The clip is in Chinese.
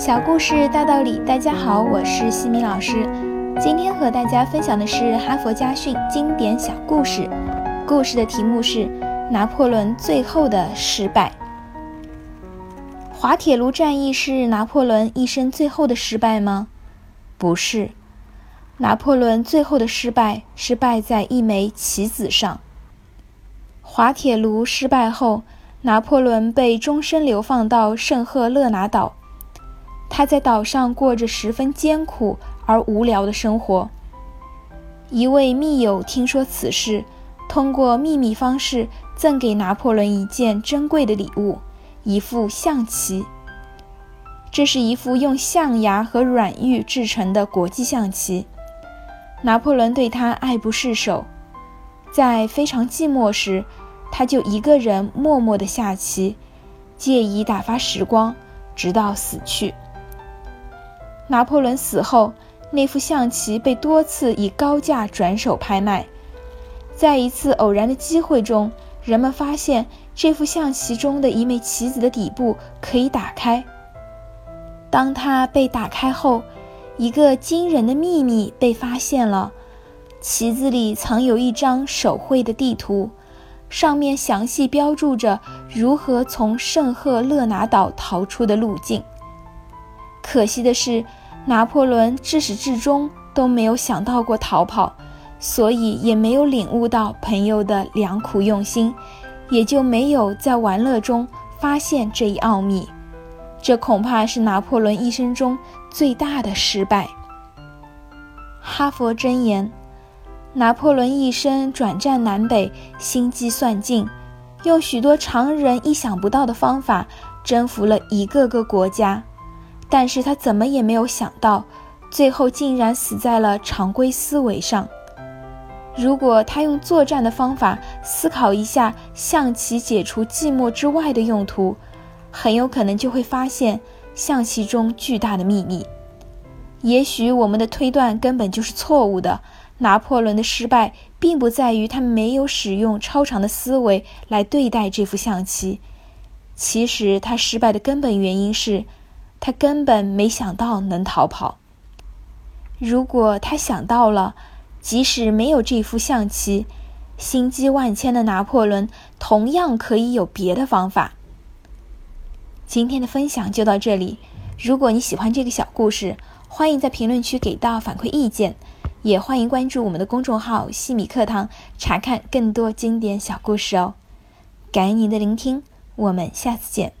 小故事大道理，大家好，我是西米老师。今天和大家分享的是哈佛家训经典小故事。故事的题目是拿破仑最后的失败。滑铁卢战役是拿破仑一生最后的失败吗？不是，拿破仑最后的失败是败在一枚棋子上。滑铁卢失败后，拿破仑被终身流放到圣赫勒拿岛。他在岛上过着十分艰苦而无聊的生活。一位密友听说此事，通过秘密方式赠给拿破仑一件珍贵的礼物——一副象棋。这是一副用象牙和软玉制成的国际象棋。拿破仑对他爱不释手，在非常寂寞时，他就一个人默默地下棋，借以打发时光，直到死去。拿破仑死后，那副象棋被多次以高价转手拍卖。在一次偶然的机会中，人们发现这副象棋中的一枚棋子的底部可以打开。当它被打开后，一个惊人的秘密被发现了：棋子里藏有一张手绘的地图，上面详细标注着如何从圣赫勒拿岛逃出的路径。可惜的是。拿破仑至始至终都没有想到过逃跑，所以也没有领悟到朋友的良苦用心，也就没有在玩乐中发现这一奥秘。这恐怕是拿破仑一生中最大的失败。哈佛箴言：拿破仑一生转战南北，心机算尽，用许多常人意想不到的方法征服了一个个国家。但是他怎么也没有想到，最后竟然死在了常规思维上。如果他用作战的方法思考一下象棋解除寂寞之外的用途，很有可能就会发现象棋中巨大的秘密。也许我们的推断根本就是错误的。拿破仑的失败并不在于他没有使用超常的思维来对待这副象棋，其实他失败的根本原因是。他根本没想到能逃跑。如果他想到了，即使没有这副象棋，心机万千的拿破仑同样可以有别的方法。今天的分享就到这里。如果你喜欢这个小故事，欢迎在评论区给到反馈意见，也欢迎关注我们的公众号“西米课堂”，查看更多经典小故事哦。感恩您的聆听，我们下次见。